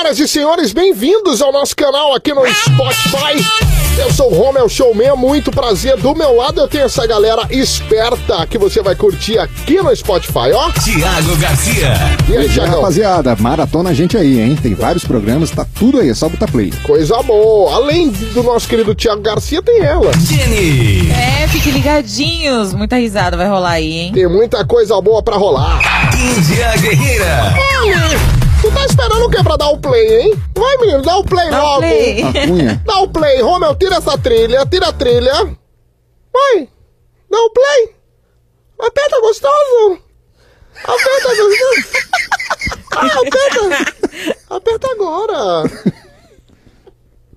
Senhoras e senhores, bem-vindos ao nosso canal aqui no Spotify. Eu sou o Romel Showman, muito prazer. Do meu lado eu tenho essa galera esperta que você vai curtir aqui no Spotify, ó. Tiago Garcia. E aí, aí, Thiagão? rapaziada, maratona a gente aí, hein? Tem vários programas, tá tudo aí, é só botar play. Coisa boa. Além do nosso querido Thiago Garcia, tem ela. Jenny. É, fiquem ligadinhos. Muita risada vai rolar aí, hein? Tem muita coisa boa pra rolar. Índia Guerreira. Tu tá o que pra dar o play, hein? Vai, menino, dá o play Dá o logo. play. A cunha. Dá o play, Romeu, tira essa trilha, tira a trilha. Vai, dá o play. Aperta gostoso. Aperta gostoso. Ah, aperta. Aperta agora.